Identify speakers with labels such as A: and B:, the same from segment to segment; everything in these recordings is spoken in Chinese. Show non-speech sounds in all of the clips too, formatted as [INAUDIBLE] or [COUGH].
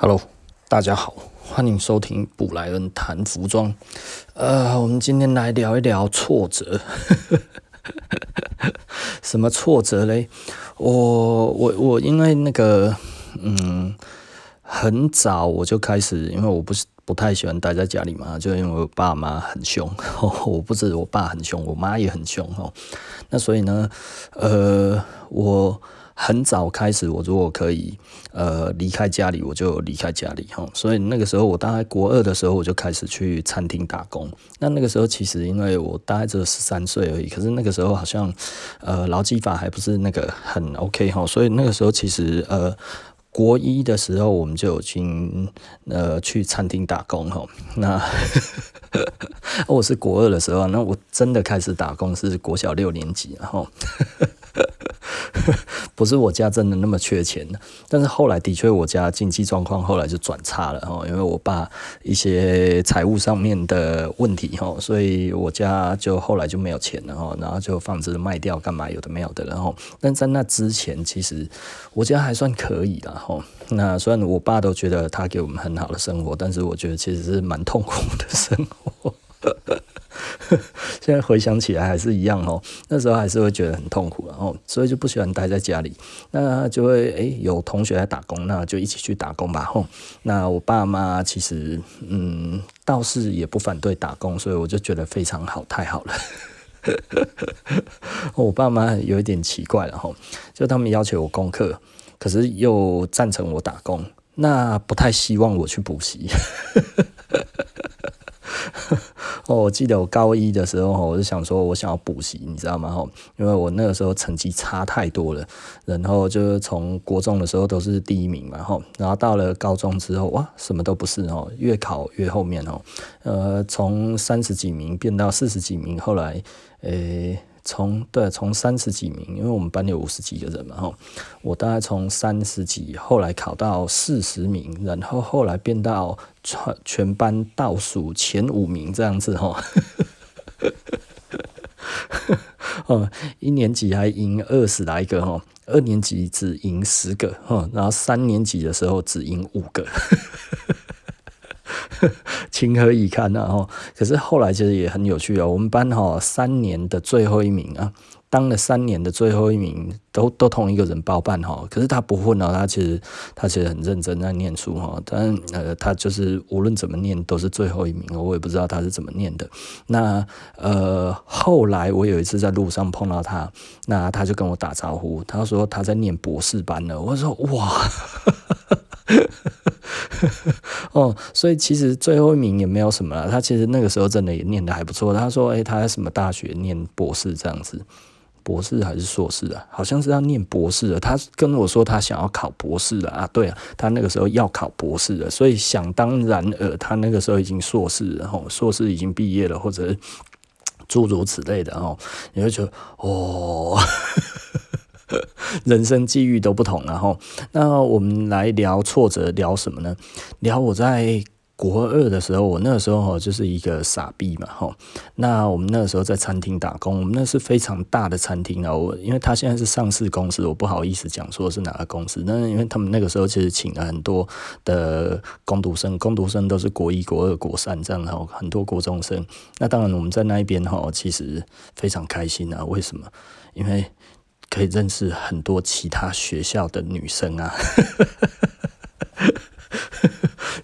A: Hello，大家好，欢迎收听布莱恩谈服装。呃，我们今天来聊一聊挫折。[LAUGHS] 什么挫折嘞？我我我因为那个，嗯，很早我就开始，因为我不是不太喜欢待在家里嘛，就因为我爸妈很凶，[LAUGHS] 我不止我爸很凶，我妈也很凶哦。那所以呢，呃，我。很早开始，我如果可以，呃，离开家里，我就离开家里哈。所以那个时候，我大概国二的时候，我就开始去餐厅打工。那那个时候，其实因为我大概只有十三岁而已，可是那个时候好像，呃，劳基法还不是那个很 OK 哈。所以那个时候，其实呃，国一的时候，我们就已经呃去餐厅打工哈。那 [LAUGHS] 我是国二的时候，那我真的开始打工是国小六年级，然后。不是我家真的那么缺钱的，但是后来的确我家经济状况后来就转差了哈，因为我爸一些财务上面的问题哈，所以我家就后来就没有钱了哈，然后就房子卖掉干嘛有的没有的，然后但在那之前其实我家还算可以的哈。那虽然我爸都觉得他给我们很好的生活，但是我觉得其实是蛮痛苦的生活。[LAUGHS] 现在回想起来还是一样哦，那时候还是会觉得很痛苦，然后所以就不喜欢待在家里，那就会诶有同学来打工，那就一起去打工吧吼。那我爸妈其实嗯倒是也不反对打工，所以我就觉得非常好，太好了。[LAUGHS] 我爸妈有一点奇怪了吼，就他们要求我功课，可是又赞成我打工，那不太希望我去补习。哦，我记得我高一的时候，我就想说，我想要补习，你知道吗？因为我那个时候成绩差太多了，然后就是从国中的时候都是第一名嘛，然后到了高中之后，哇，什么都不是哦，越考越后面哦，呃，从三十几名变到四十几名，后来，诶。从对，从三十几名，因为我们班有五十几个人嘛，吼，我大概从三十几，后来考到四十名，然后后来变到全全班倒数前五名这样子，吼，[LAUGHS] 哦，一年级还赢二十来个，吼，二年级只赢十个，吼，然后三年级的时候只赢五个。[LAUGHS] 情何以堪啊！哈，可是后来其实也很有趣啊。我们班哈三年的最后一名啊，当了三年的最后一名，都都同一个人包办哈。可是他不混哦，他其实他其实很认真在念书哈。但呃，他就是无论怎么念都是最后一名，我也不知道他是怎么念的。那呃，后来我有一次在路上碰到他，那他就跟我打招呼，他说他在念博士班了。我说哇。[LAUGHS] [LAUGHS] 哦，所以其实最后一名也没有什么了。他其实那个时候真的也念得还不错。他说：“诶，他在什么大学念博士这样子，博士还是硕士啊？好像是要念博士的。他跟我说他想要考博士了啊。对啊，他那个时候要考博士了，所以想当然尔，他那个时候已经硕士，然后硕士已经毕业了，或者 [TSK] 诸如此类的哦。你会觉得哦。[LAUGHS] ” [LAUGHS] 人生际遇都不同，然后，那我们来聊挫折，聊什么呢？聊我在国二的时候，我那个时候就是一个傻逼嘛，哈。那我们那个时候在餐厅打工，我们那是非常大的餐厅啊。我因为他现在是上市公司，我不好意思讲说是哪个公司。那因为他们那个时候其实请了很多的工读生，工读生都是国一、国二、国三这样，然后很多国中生。那当然我们在那一边哈，其实非常开心啊。为什么？因为可以认识很多其他学校的女生啊。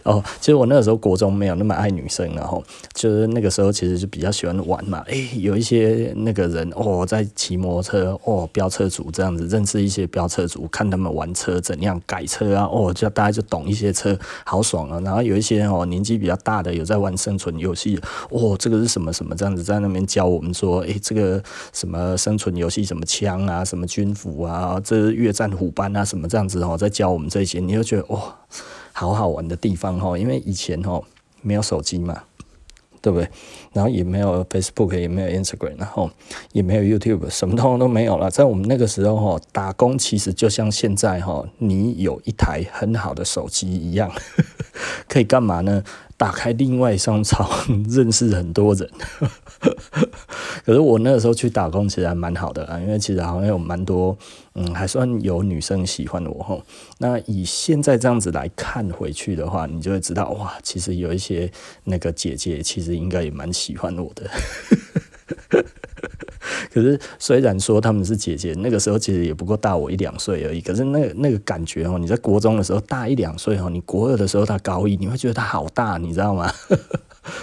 A: 哦，其实我那个时候国中没有那么爱女生，然后就是那个时候其实就比较喜欢玩嘛。诶，有一些那个人哦，在骑摩托车哦，飙车族这样子，认识一些飙车族，看他们玩车怎样改车啊，哦，就大家就懂一些车，好爽啊。然后有一些哦年纪比较大的有在玩生存游戏，哦，这个是什么什么这样子，在那边教我们说，诶，这个什么生存游戏，什么枪啊，什么军服啊，这越战虎斑啊，什么这样子哦，在教我们这些，你就觉得哇。哦好好玩的地方哈，因为以前哈没有手机嘛，对不对？然后也没有 Facebook，也没有 Instagram，然后也没有 YouTube，什么东西都没有了。在我们那个时候哈，打工其实就像现在哈，你有一台很好的手机一样，[LAUGHS] 可以干嘛呢？打开另外一商超，认识很多人。可是我那个时候去打工其实还蛮好的啊，因为其实好像有蛮多，嗯，还算有女生喜欢我吼。那以现在这样子来看回去的话，你就会知道哇，其实有一些那个姐姐其实应该也蛮喜欢我的。[LAUGHS] 可是虽然说他们是姐姐，那个时候其实也不过大我一两岁而已。可是那个那个感觉哦，你在国中的时候大一两岁哦，你国二的时候他高一，你会觉得他好大，你知道吗？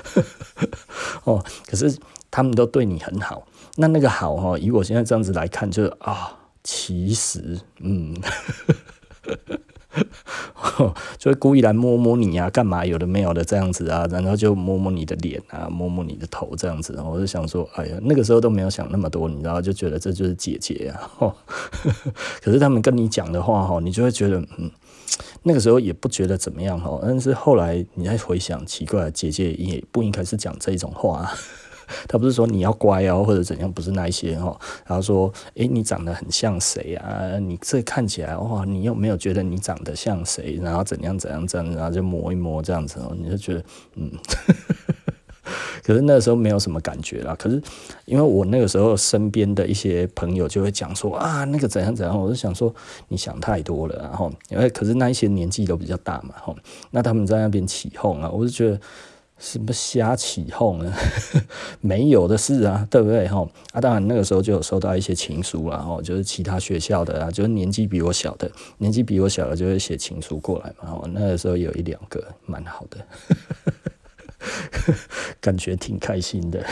A: [LAUGHS] 哦，可是他们都对你很好。那那个好哦，以我现在这样子来看，就是啊，其实嗯。[LAUGHS] 就会故意来摸摸你啊，干嘛有的没有的这样子啊，然后就摸摸你的脸啊，摸摸你的头这样子。我就想说，哎呀，那个时候都没有想那么多，你知道，就觉得这就是姐姐啊。[LAUGHS] 可是他们跟你讲的话，你就会觉得，嗯，那个时候也不觉得怎么样，但是后来你再回想，奇怪，姐姐也不应该是讲这种话。他不是说你要乖哦，或者怎样，不是那一些哦。然后说，诶，你长得很像谁啊？你这看起来哇，你有没有觉得你长得像谁？然后怎样怎样这样，然后就摸一摸这样子哦，你就觉得嗯。[LAUGHS] 可是那个时候没有什么感觉啦。可是因为我那个时候身边的一些朋友就会讲说啊，那个怎样怎样，我就想说你想太多了。然后因为可是那一些年纪都比较大嘛，吼，那他们在那边起哄啊，我就觉得。什么瞎起哄呢？[LAUGHS] 没有的事啊，对不对？哈啊，当然那个时候就有收到一些情书了，哈，就是其他学校的啊，就是年纪比我小的，年纪比我小的就会写情书过来嘛。我那个时候有一两个，蛮好的，[LAUGHS] 感觉挺开心的。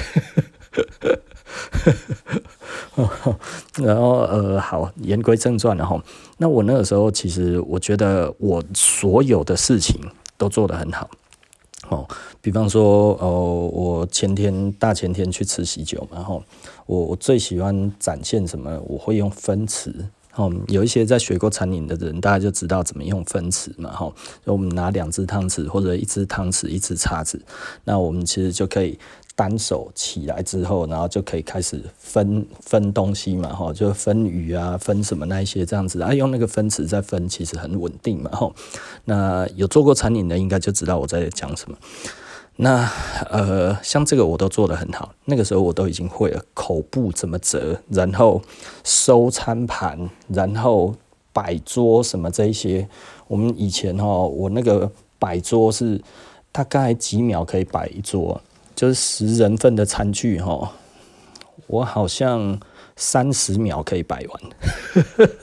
A: [LAUGHS] 然后呃，好，言归正传了哈。那我那个时候其实我觉得我所有的事情都做得很好。哦，比方说，哦，我前天大前天去吃喜酒嘛，哦，我我最喜欢展现什么？我会用分词，哦，有一些在学过餐饮的人，大家就知道怎么用分词嘛，吼，我们拿两只汤匙或者一只汤匙一只叉子，那我们其实就可以。单手起来之后，然后就可以开始分分东西嘛，哈，就分鱼啊，分什么那一些这样子啊，用那个分词再分，其实很稳定嘛，哈。那有做过餐饮的，应该就知道我在讲什么。那呃，像这个我都做得很好，那个时候我都已经会了口部怎么折，然后收餐盘，然后摆桌什么这一些。我们以前哈，我那个摆桌是大概几秒可以摆一桌。就是十人份的餐具哈，我好像三十秒可以摆完，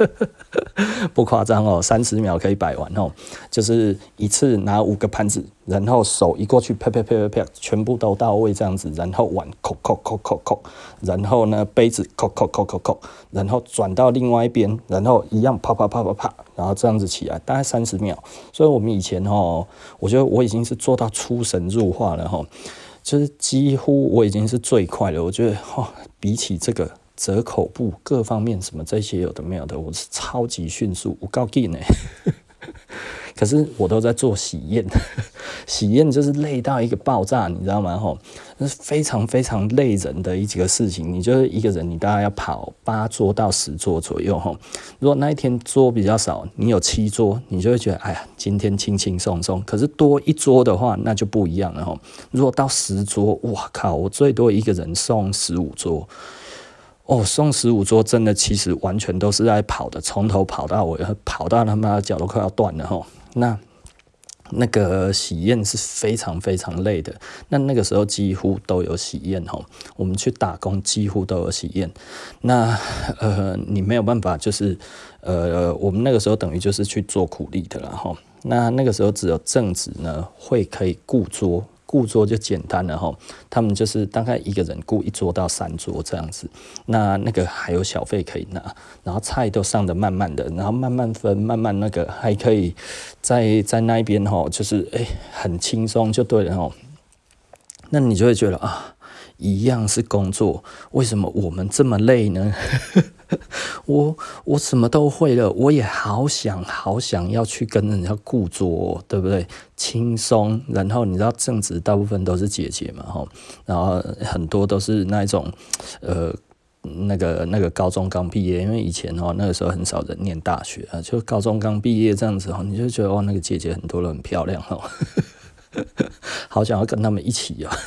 A: [LAUGHS] 不夸张哦，三十秒可以摆完哦。就是一次拿五个盘子，然后手一过去，啪啪啪啪啪，全部都到位这样子，然后碗扣扣扣扣扣，然后呢杯子扣扣扣扣扣，然后转到另外一边，然后一样啪啪啪啪啪，然后这样子起来，大概三十秒。所以我们以前哦，我觉得我已经是做到出神入化了哈。就是几乎我已经是最快了，我觉得哈，比起这个折口部各方面什么这些有的没有的，我是超级迅速，我告诉你。[LAUGHS] 可是我都在做喜宴，喜宴就是累到一个爆炸，你知道吗？吼，那是非常非常累人的一几个事情。你就是一个人，你大概要跑八桌到十桌左右，吼。如果那一天桌比较少，你有七桌，你就会觉得，哎呀，今天轻轻松松。可是多一桌的话，那就不一样了，吼。如果到十桌，哇靠，我最多一个人送十五桌。哦，送十五桌真的其实完全都是在跑的，从头跑到尾，跑到他妈脚都快要断了吼。那那个喜宴是非常非常累的。那那个时候几乎都有喜宴哦，我们去打工几乎都有喜宴。那呃，你没有办法，就是呃，我们那个时候等于就是去做苦力的了吼。那那个时候只有正职呢会可以雇桌。顾桌就简单了哈，他们就是大概一个人顾一桌到三桌这样子，那那个还有小费可以拿，然后菜都上的慢慢的，然后慢慢分，慢慢那个还可以在在那边哈，就是诶、很轻松就对了哈，那你就会觉得啊。一样是工作，为什么我们这么累呢？[LAUGHS] 我我什么都会了，我也好想好想要去跟人家顾桌，对不对？轻松，然后你知道正职大部分都是姐姐嘛，吼，然后很多都是那种呃那个那个高中刚毕业，因为以前哦那个时候很少人念大学啊，就高中刚毕业这样子哦，你就觉得哇那个姐姐很多人很漂亮哦，[LAUGHS] 好想要跟他们一起啊。[LAUGHS]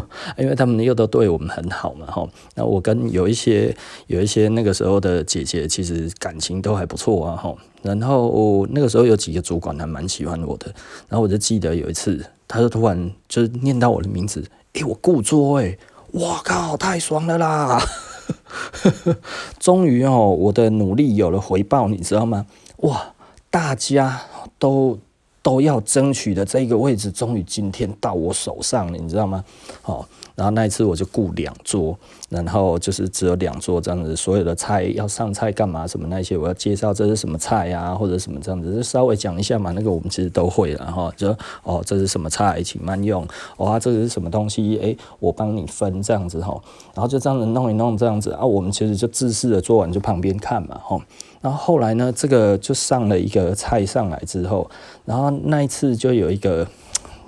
A: [LAUGHS] 因为他们又都对我们很好嘛，哈。那我跟有一些有一些那个时候的姐姐，其实感情都还不错啊，哈。然后那个时候有几个主管还蛮喜欢我的，然后我就记得有一次，他就突然就念到我的名字，诶，我故作诶，哇靠，太爽了啦！[LAUGHS] 终于哦，我的努力有了回报，你知道吗？哇，大家都都要争取的这个位置，终于今天到我手上了，你知道吗？好。然后那一次我就雇两桌，然后就是只有两桌这样子，所有的菜要上菜干嘛什么那些，我要介绍这是什么菜啊，或者什么这样子，就稍微讲一下嘛。那个我们其实都会了哈，就哦这是什么菜，请慢用。哦，这是什么东西？哎，我帮你分这样子哈。然后就这样子弄一弄这样子啊，我们其实就自私的做完就旁边看嘛哈。然后后来呢，这个就上了一个菜上来之后，然后那一次就有一个。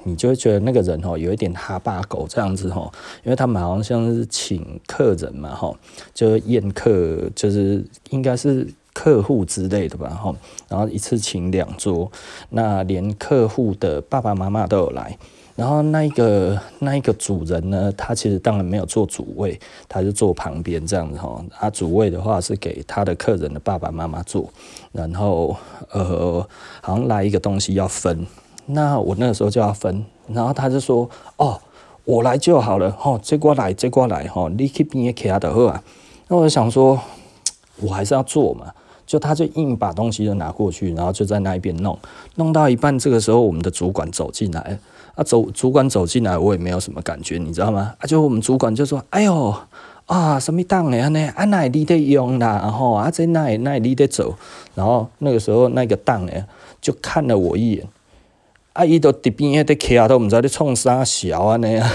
A: 你就会觉得那个人哦，有一点哈巴狗这样子哦，因为他们好像是请客人嘛哈，就宴客，就是应该是客户之类的吧哈，然后一次请两桌，那连客户的爸爸妈妈都有来，然后那一个那一个主人呢，他其实当然没有坐主位，他就坐旁边这样子哈，他主位的话是给他的客人的爸爸妈妈坐，然后呃，好像来一个东西要分。那我那个时候就要分，然后他就说：“哦，我来就好了，吼、哦，这过来，这过来，吼、哦，你去边也卡的好啊。”那我就想说，[TSK] 我还是要做嘛，就他就硬把东西都拿过去，然后就在那一边弄，弄到一半，这个时候我们的主管走进来，啊，走，主管走进来，我也没有什么感觉，你知道吗？啊，就我们主管就说：“哎呦，啊，什么档的呢？啊，那里的用啦？然后啊，在哪里哪里的走？然后那个时候那个档呢，就看了我一眼。”啊！伊都伫边迄个徛都毋知咧创啥笑安尼啊！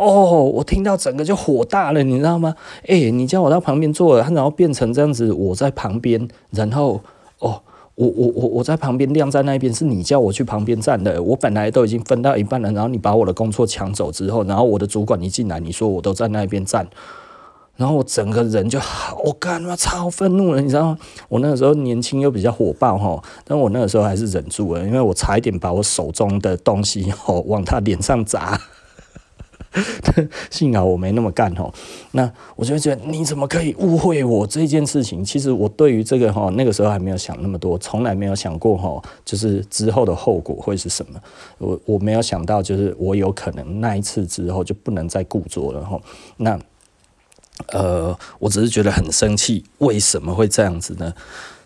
A: 哦，我听到整个就火大了，你知道吗？诶、你叫我到旁边坐了，然后变成这样子，我在旁边，然后哦，我我我我在旁边晾在那边，是你叫我去旁边站的。我本来都已经分到一半了，然后你把我的工作抢走之后，然后我的主管一进来，你说我都在那边站。然后我整个人就好，我干嘛超愤怒了，你知道吗？我那个时候年轻又比较火爆哈，但我那个时候还是忍住了，因为我差一点把我手中的东西吼往他脸上砸，[LAUGHS] 幸好我没那么干吼。那我就觉得你怎么可以误会我这件事情？其实我对于这个哈那个时候还没有想那么多，从来没有想过哈，就是之后的后果会是什么。我我没有想到，就是我有可能那一次之后就不能再故作了哈。那。呃，我只是觉得很生气，为什么会这样子呢？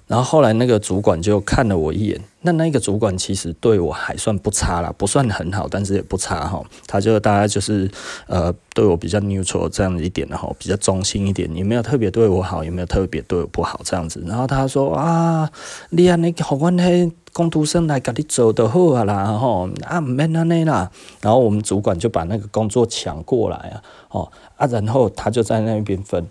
A: 然后后来那个主管就看了我一眼，那那个主管其实对我还算不差啦，不算很好，但是也不差哈。他就大概就是呃对我比较 neutral 这样一点的哈，比较中心一点，也没有特别对我好，也没有特别对我不好这样子。然后他说啊，你啊，你好，我那工读生来给你做就好啊啦，吼啊，唔免安尼啦。然后我们主管就把那个工作抢过来啊，哦啊，然后他就在那边分。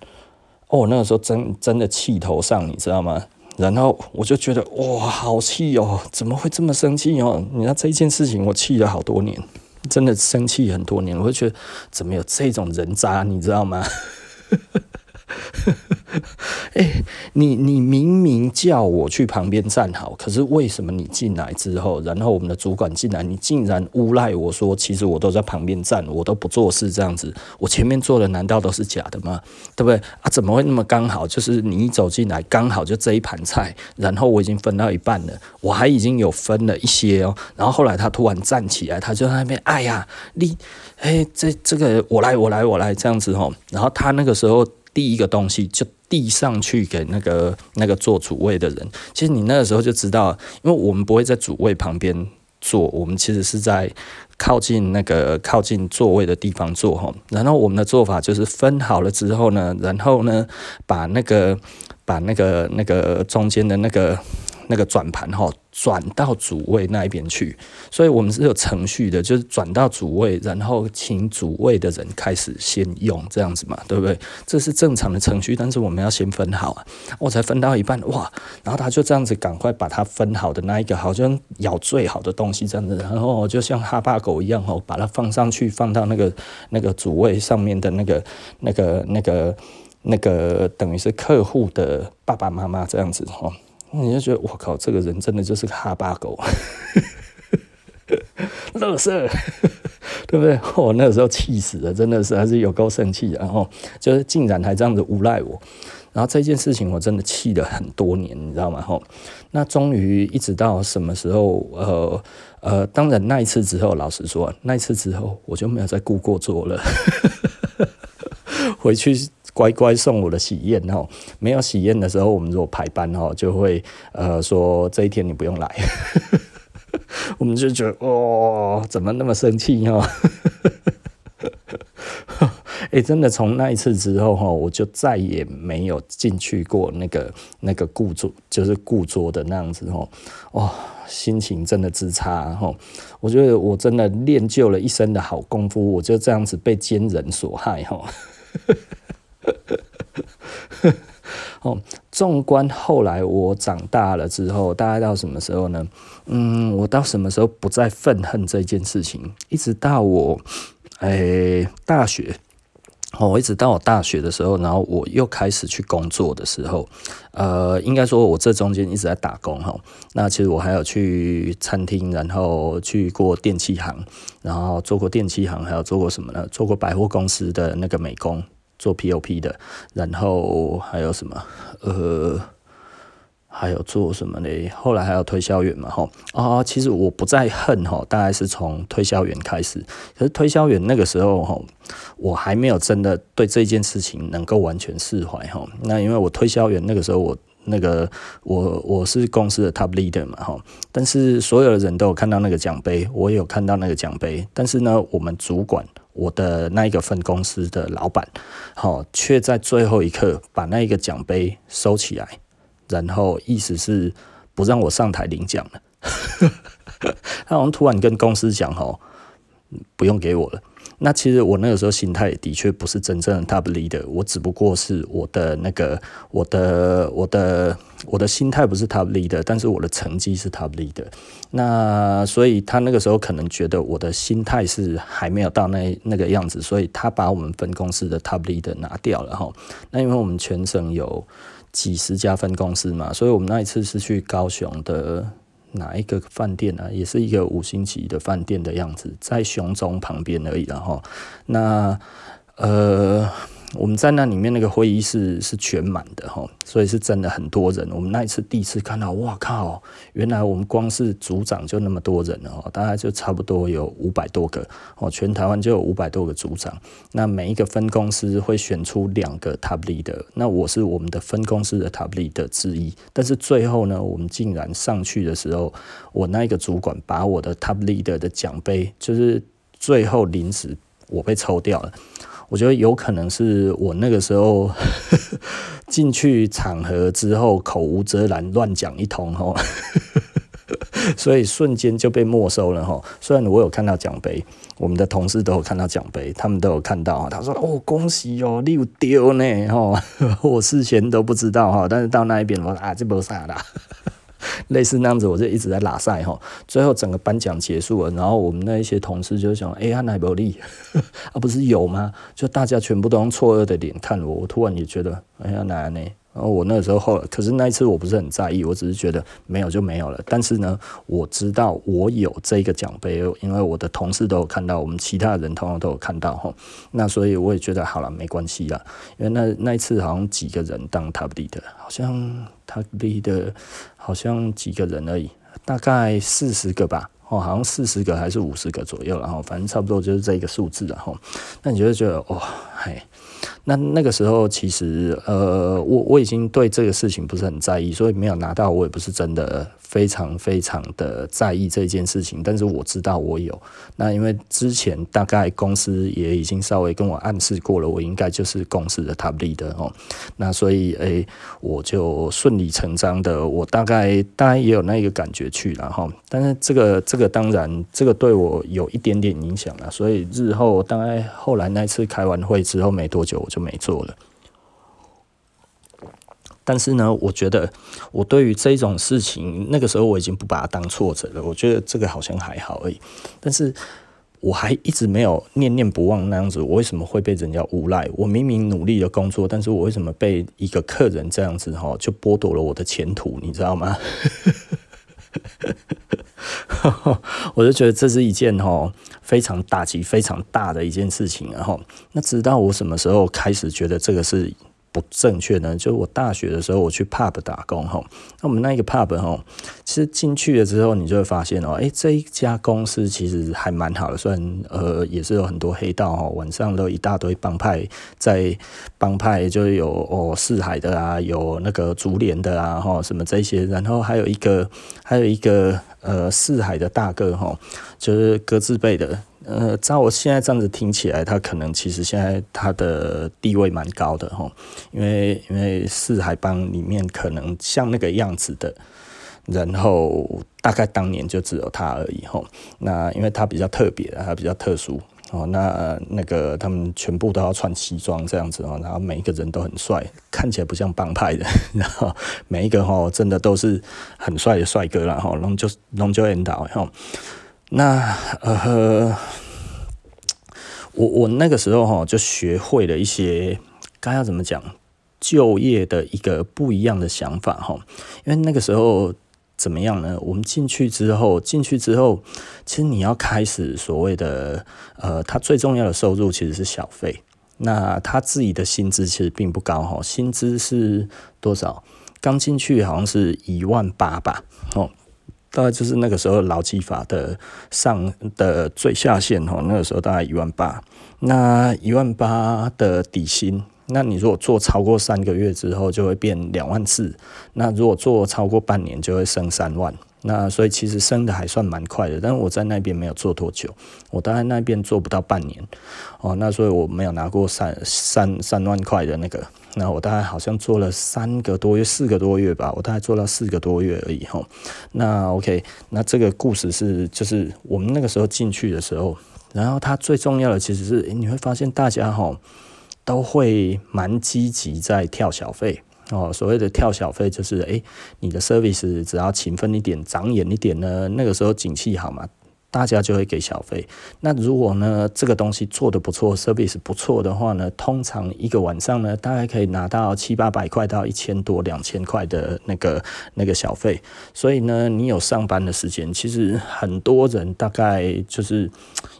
A: 哦，那个时候真真的气头上，你知道吗？然后我就觉得哇，好气哦！怎么会这么生气哦？你看这一件事情，我气了好多年，真的生气很多年。我就觉得怎么有这种人渣，你知道吗？[LAUGHS] 哎、欸，你你明明叫我去旁边站好，可是为什么你进来之后，然后我们的主管进来，你竟然诬赖我说，其实我都在旁边站，我都不做事这样子，我前面做的难道都是假的吗？对不对啊？怎么会那么刚好？就是你一走进来，刚好就这一盘菜，然后我已经分到一半了，我还已经有分了一些哦，然后后来他突然站起来，他就在那边，哎呀，你，哎，这这个我来，我来，我来这样子哦，然后他那个时候。第一个东西就递上去给那个那个坐主位的人。其实你那个时候就知道，因为我们不会在主位旁边坐，我们其实是在靠近那个靠近座位的地方坐哈。然后我们的做法就是分好了之后呢，然后呢把那个把那个那个中间的那个那个转盘哈。转到主位那一边去，所以我们是有程序的，就是转到主位，然后请主位的人开始先用这样子嘛，对不对？这是正常的程序，但是我们要先分好啊。我才分到一半，哇！然后他就这样子赶快把它分好的那一个，好像咬最好的东西这样子，然后就像哈巴狗一样哦，把它放上去，放到那个那个主位上面的那个那个那个那个等于是客户的爸爸妈妈这样子哦。你就觉得我靠，这个人真的就是个哈巴狗，[LAUGHS] 乐色，[LAUGHS] 对不对？我那个时候气死了，真的是还是有够生气，然后就是竟然还这样子诬赖我，然后这件事情我真的气了很多年，你知道吗？吼，那终于一直到什么时候？呃呃，当然那一次之后，老实说，那一次之后我就没有再顾过做了，[LAUGHS] 回去乖乖送我的喜宴哦。没有喜宴的时候，我们如果排班哦，就会呃说这一天你不用来。[LAUGHS] 我们就觉得哦，怎么那么生气哦？哎、[LAUGHS] 欸，真的从那一次之后哈，我就再也没有进去过那个那个顾桌，就是顾桌的那样子哦。哇，心情真的之差哈！我觉得我真的练就了一身的好功夫，我就这样子被奸人所害哈。哦，[LAUGHS] 哦纵观后来我长大了之后，大概到什么时候呢？嗯，我到什么时候不再愤恨这件事情？一直到我，哎、欸，大学，哦，一直到我大学的时候，然后我又开始去工作的时候，呃，应该说我这中间一直在打工哈。那其实我还有去餐厅，然后去过电器行，然后做过电器行，还有做过什么呢？做过百货公司的那个美工。做 POP 的，然后还有什么？呃，还有做什么呢？后来还有推销员嘛，吼啊，其实我不再恨吼，大概是从推销员开始。可是推销员那个时候吼，我还没有真的对这件事情能够完全释怀吼。那因为我推销员那个时候我那个我我是公司的 top leader 嘛，吼。但是所有的人都有看到那个奖杯，我也有看到那个奖杯。但是呢，我们主管。我的那一个分公司的老板，好，却在最后一刻把那一个奖杯收起来，然后意思是不让我上台领奖了。[LAUGHS] 他好像突然跟公司讲，哦，不用给我了。那其实我那个时候心态的确不是真正的 top leader，我只不过是我的那个我的我的我的心态不是 top leader，但是我的成绩是 top leader。那所以他那个时候可能觉得我的心态是还没有到那那个样子，所以他把我们分公司的 top leader 拿掉了哈。那因为我们全省有几十家分公司嘛，所以我们那一次是去高雄的。哪一个饭店呢、啊？也是一个五星级的饭店的样子，在熊中旁边而已。然后，那呃。我们在那里面那个会议室是全满的哈，所以是真的很多人。我们那一次第一次看到，哇靠！原来我们光是组长就那么多人了，大概就差不多有五百多个哦，全台湾就有五百多个组长。那每一个分公司会选出两个 top leader，那我是我们的分公司的 top leader 之一。但是最后呢，我们竟然上去的时候，我那一个主管把我的 top leader 的奖杯，就是最后临时我被抽掉了。我觉得有可能是我那个时候 [LAUGHS] 进去场合之后口无遮拦乱讲一通吼，[LAUGHS] 所以瞬间就被没收了吼。虽然我有看到奖杯，我们的同事都有看到奖杯，他们都有看到，他说：“哦，恭喜哦，你有丢呢吼！” [LAUGHS] 我事先都不知道哈，但是到那一边我说啊，这没啥啦。[LAUGHS] 类似那样子，我就一直在拉赛哈。最后整个颁奖结束了，然后我们那一些同事就想：哎、欸，他哪有力？[LAUGHS] 啊，不是有吗？就大家全部都用错愕的脸看我。我突然也觉得：哎呀，哪呢？然后我那时候后，可是那一次我不是很在意，我只是觉得没有就没有了。但是呢，我知道我有这个奖杯，因为我的同事都有看到，我们其他人通常都有看到哈。那所以我也觉得好了，没关系啦。因为那那一次好像几个人当 top 的好像他立的好像几个人而已，大概四十个吧。哦，好像四十个还是五十个左右，然后反正差不多就是这个数字，然后那你就会觉得哇，嗨。那那个时候其实，呃，我我已经对这个事情不是很在意，所以没有拿到，我也不是真的非常非常的在意这件事情。但是我知道我有，那因为之前大概公司也已经稍微跟我暗示过了，我应该就是公司的 top leader 哦。那所以，哎、欸，我就顺理成章的，我大概大概也有那个感觉去了哈。但是这个这个当然，这个对我有一点点影响了。所以日后大概后来那次开完会之后没多久，就没做了，但是呢，我觉得我对于这种事情，那个时候我已经不把它当挫折了。我觉得这个好像还好而已，但是我还一直没有念念不忘那样子。我为什么会被人家诬赖？我明明努力的工作，但是我为什么被一个客人这样子哈，就剥夺了我的前途？你知道吗？[LAUGHS] [LAUGHS] 我就觉得这是一件吼非常打击、非常大的一件事情，然后那直到我什么时候开始觉得这个是。不正确呢，就是我大学的时候，我去 pub 打工哈。那我们那一个 pub 哈，其实进去了之后，你就会发现哦，诶，这一家公司其实还蛮好的，虽然呃也是有很多黑道哈，晚上都一大堆帮派在帮派，就有哦四海的啊，有那个竹联的啊哈，什么这些，然后还有一个还有一个呃四海的大哥哈，就是各自辈的。呃，照我现在这样子听起来，他可能其实现在他的地位蛮高的哈，因为因为四海帮里面可能像那个样子的，然后大概当年就只有他而已哈。那因为他比较特别，他比较特殊哦。那那个他们全部都要穿西装这样子哦，然后每一个人都很帅，看起来不像帮派的，然后每一个哈真的都是很帅的帅哥啦哈，龙就龙就引导哈。那呃，我我那个时候哈就学会了一些该要怎么讲就业的一个不一样的想法哈，因为那个时候怎么样呢？我们进去之后，进去之后，其实你要开始所谓的呃，他最重要的收入其实是小费。那他自己的薪资其实并不高哈，薪资是多少？刚进去好像是一万八吧，哦。大概就是那个时候劳基法的上的最下限哦，那个时候大概一万八，那一万八的底薪，那你如果做超过三个月之后就会变两万四，那如果做超过半年就会升三万。那所以其实升的还算蛮快的，但是我在那边没有做多久，我大概那边做不到半年，哦，那所以我没有拿过三三三万块的那个，那我大概好像做了三个多月，四个多月吧，我大概做到四个多月而已哈。那 OK，那这个故事是就是我们那个时候进去的时候，然后它最重要的其实是，你会发现大家哈都会蛮积极在跳小费。哦，所谓的跳小费就是，诶、你的 service 只要勤奋一点、长眼一点呢，那个时候景气好嘛。大家就会给小费。那如果呢，这个东西做得不错，service 不错的话呢，通常一个晚上呢，大概可以拿到七八百块到一千多、两千块的那个那个小费。所以呢，你有上班的时间，其实很多人大概就是，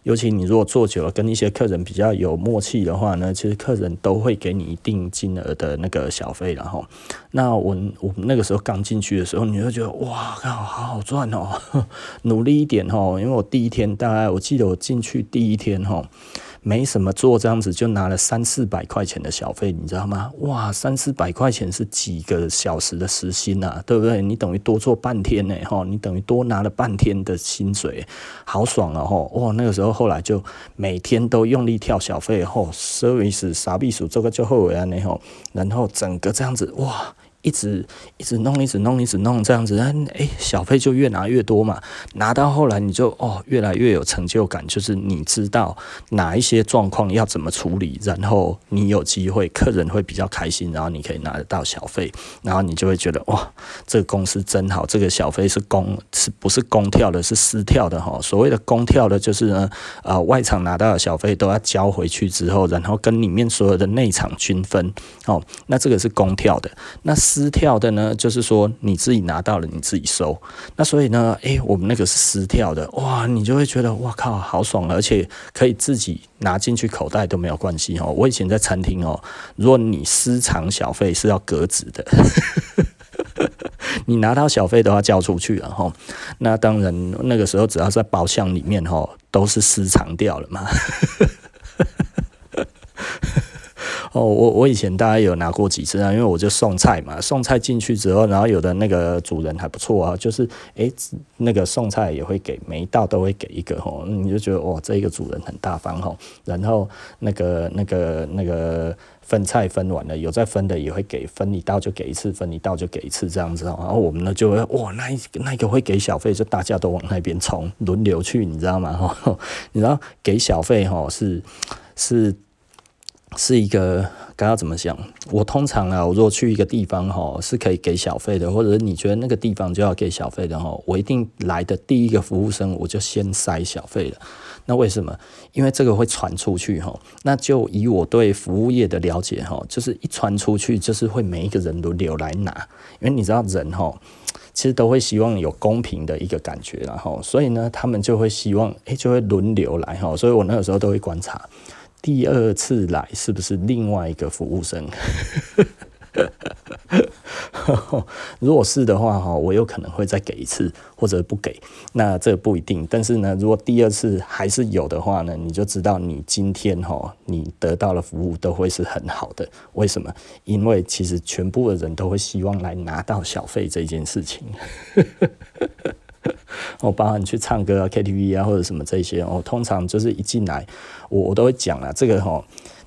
A: 尤其你如果做久了，跟一些客人比较有默契的话呢，其实客人都会给你一定金额的那个小费。然后，那我我那个时候刚进去的时候，你会觉得哇靠，好好赚哦，[LAUGHS] 努力一点哦，因为我。第一天大概我记得我进去第一天哈，没什么做，这样子就拿了三四百块钱的小费，你知道吗？哇，三四百块钱是几个小时的时薪呐，对不对？你等于多做半天呢，哈，你等于多拿了半天的薪水，好爽啊，哈！哇，那个时候后来就每天都用力跳小费，吼，service 傻逼数这个就后尾啊，然后然后整个这样子，哇！一直一直弄，一直弄，一直弄，这样子，哎、欸，小费就越拿越多嘛。拿到后来，你就哦，越来越有成就感，就是你知道哪一些状况要怎么处理，然后你有机会，客人会比较开心，然后你可以拿得到小费，然后你就会觉得哇，这个公司真好，这个小费是公是不是公跳的，是私跳的哈。所谓的公跳的，就是呢，呃，外场拿到的小费都要交回去之后，然后跟里面所有的内场均分哦。那这个是公跳的，那。私跳的呢，就是说你自己拿到了，你自己收。那所以呢，诶、我们那个是私跳的，哇，你就会觉得哇靠，好爽，而且可以自己拿进去口袋都没有关系哦。我以前在餐厅哦，如果你私藏小费是要革职的，[LAUGHS] 你拿到小费的话交出去了哈。那当然，那个时候只要在包厢里面哈，都是私藏掉了嘛。哦，我我以前大概有拿过几次啊，因为我就送菜嘛，送菜进去之后，然后有的那个主人还不错啊，就是诶、那个送菜也会给，每一道都会给一个吼，你就觉得哇，这一个主人很大方吼。然后那个那个那个分菜分完了，有再分的也会给，分一道就给一次，分一道就给一次这样子。然后我们呢就会哇，那一那个会给小费，就大家都往那边冲，轮流去，你知道吗？[LAUGHS] 吼，你知道给小费吼是是。是一个刚刚怎么讲？我通常啊，我如果去一个地方哈，是可以给小费的，或者你觉得那个地方就要给小费的哈，我一定来的第一个服务生我就先塞小费了。那为什么？因为这个会传出去哈。那就以我对服务业的了解哈，就是一传出去，就是会每一个人轮流来拿，因为你知道人哈。其实都会希望有公平的一个感觉，然后所以呢，他们就会希望，哎，就会轮流来哈。所以我那个时候都会观察，第二次来是不是另外一个服务生。[LAUGHS] 如果是的话哈，我有可能会再给一次，或者不给，那这不一定。但是呢，如果第二次还是有的话呢，你就知道你今天哈，你得到的服务都会是很好的。为什么？因为其实全部的人都会希望来拿到小费这件事情。我包含去唱歌啊、KTV 啊或者什么这些，我通常就是一进来，我我都会讲啊，这个哈。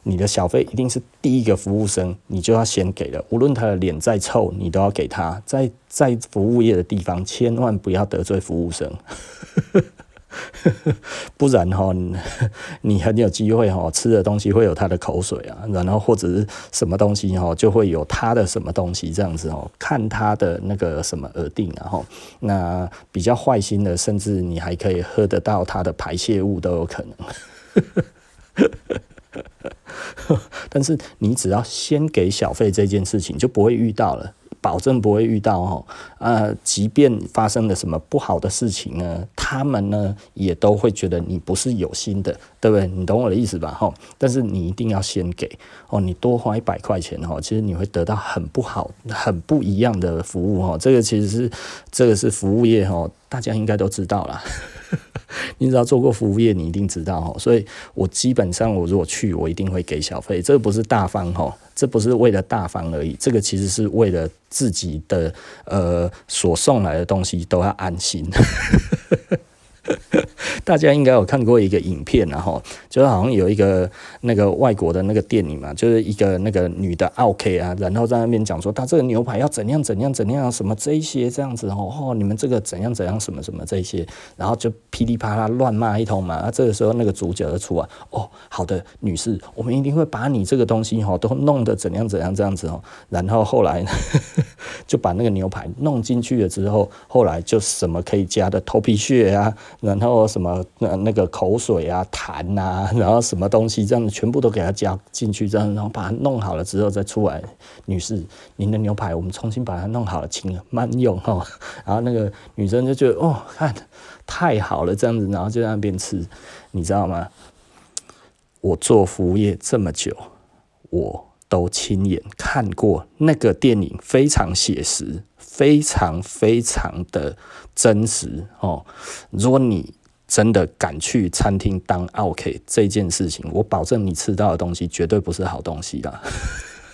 A: 你的小费一定是第一个服务生，你就要先给了，无论他的脸再臭，你都要给他。在在服务业的地方，千万不要得罪服务生，[LAUGHS] 不然哈，你很有机会哈，吃的东西会有他的口水啊，然后或者是什么东西哈，就会有他的什么东西这样子哦，看他的那个什么而定，然后那比较坏心的，甚至你还可以喝得到他的排泄物都有可能。[LAUGHS] 但是你只要先给小费这件事情，就不会遇到了，保证不会遇到哦。呃，即便发生了什么不好的事情呢，他们呢也都会觉得你不是有心的，对不对？你懂我的意思吧？哈，但是你一定要先给哦，你多花一百块钱哈，其实你会得到很不好、很不一样的服务哈。这个其实是这个是服务业哈，大家应该都知道啦。[LAUGHS] 你只要做过服务业，你一定知道哈。所以我基本上，我如果去，我一定会给小费。这个不是大方哈，这不是为了大方而已。这个其实是为了自己的呃所送来的东西都要安心。[LAUGHS] 大家应该有看过一个影片，然后就是好像有一个那个外国的那个电影嘛，就是一个那个女的 OK 啊，然后在那边讲说，他这个牛排要怎样怎样怎样，什么这一些这样子哦，哦，你们这个怎样怎样什么什么这些，然后就噼里啪啦乱骂一通嘛。那这个时候那个主角就出来，哦，好的，女士，我们一定会把你这个东西哈都弄得怎样怎样这样子哦。然后后来 [LAUGHS] 就把那个牛排弄进去了之后，后来就什么可以加的头皮屑啊。然后什么那那个口水啊、痰啊，然后什么东西这样子全部都给它加进去，这样然后把它弄好了之后再出来。女士，您的牛排我们重新把它弄好了，请慢用哈。然后那个女生就觉得哦，看太好了这样子，然后就在那边吃，你知道吗？我做服务业这么久，我都亲眼看过那个电影，非常写实。非常非常的真实哦！如果你真的敢去餐厅当 OK 这件事情，我保证你吃到的东西绝对不是好东西啦。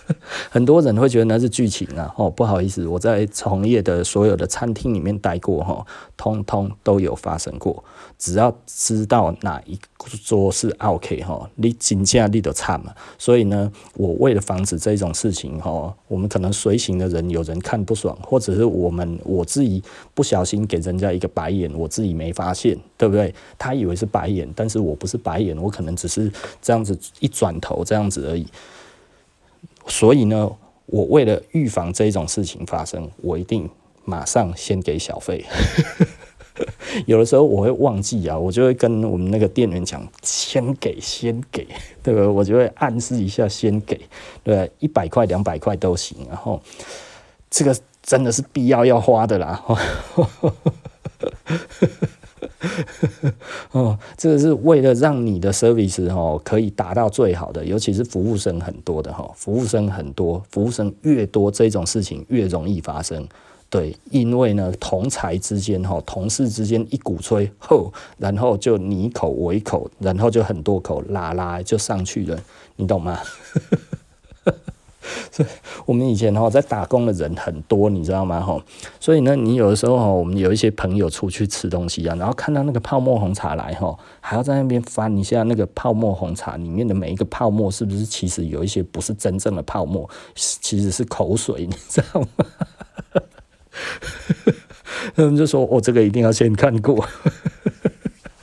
A: [LAUGHS] 很多人会觉得那是剧情啊，哦，不好意思，我在从业的所有的餐厅里面待过，哈，通通都有发生过。只要知道哪一桌是 OK 哈，你金价你都差嘛。所以呢，我为了防止这种事情哈，我们可能随行的人有人看不爽，或者是我们我自己不小心给人家一个白眼，我自己没发现，对不对？他以为是白眼，但是我不是白眼，我可能只是这样子一转头这样子而已。所以呢，我为了预防这种事情发生，我一定马上先给小费。[LAUGHS] 有的时候我会忘记啊，我就会跟我们那个店员讲，先给，先给，对吧？我就会暗示一下，先给，对，一百块、两百块都行。然后这个真的是必要要花的啦。[LAUGHS] 哦，这个是为了让你的 service 哦可以达到最好的，尤其是服务生很多的哈，服务生很多，服务生越多，这种事情越容易发生。对，因为呢，同才之间哈，同事之间一鼓吹后，然后就你一口我一口，然后就很多口拉拉就上去了，你懂吗？[LAUGHS] 所以我们以前哈在打工的人很多，你知道吗？哈，所以呢，你有的时候哈，我们有一些朋友出去吃东西啊，然后看到那个泡沫红茶来哈，还要在那边翻一下那个泡沫红茶里面的每一个泡沫是不是其实有一些不是真正的泡沫，其实是口水，你知道吗？[LAUGHS] 他们就说：“我、这个一定要先看过。”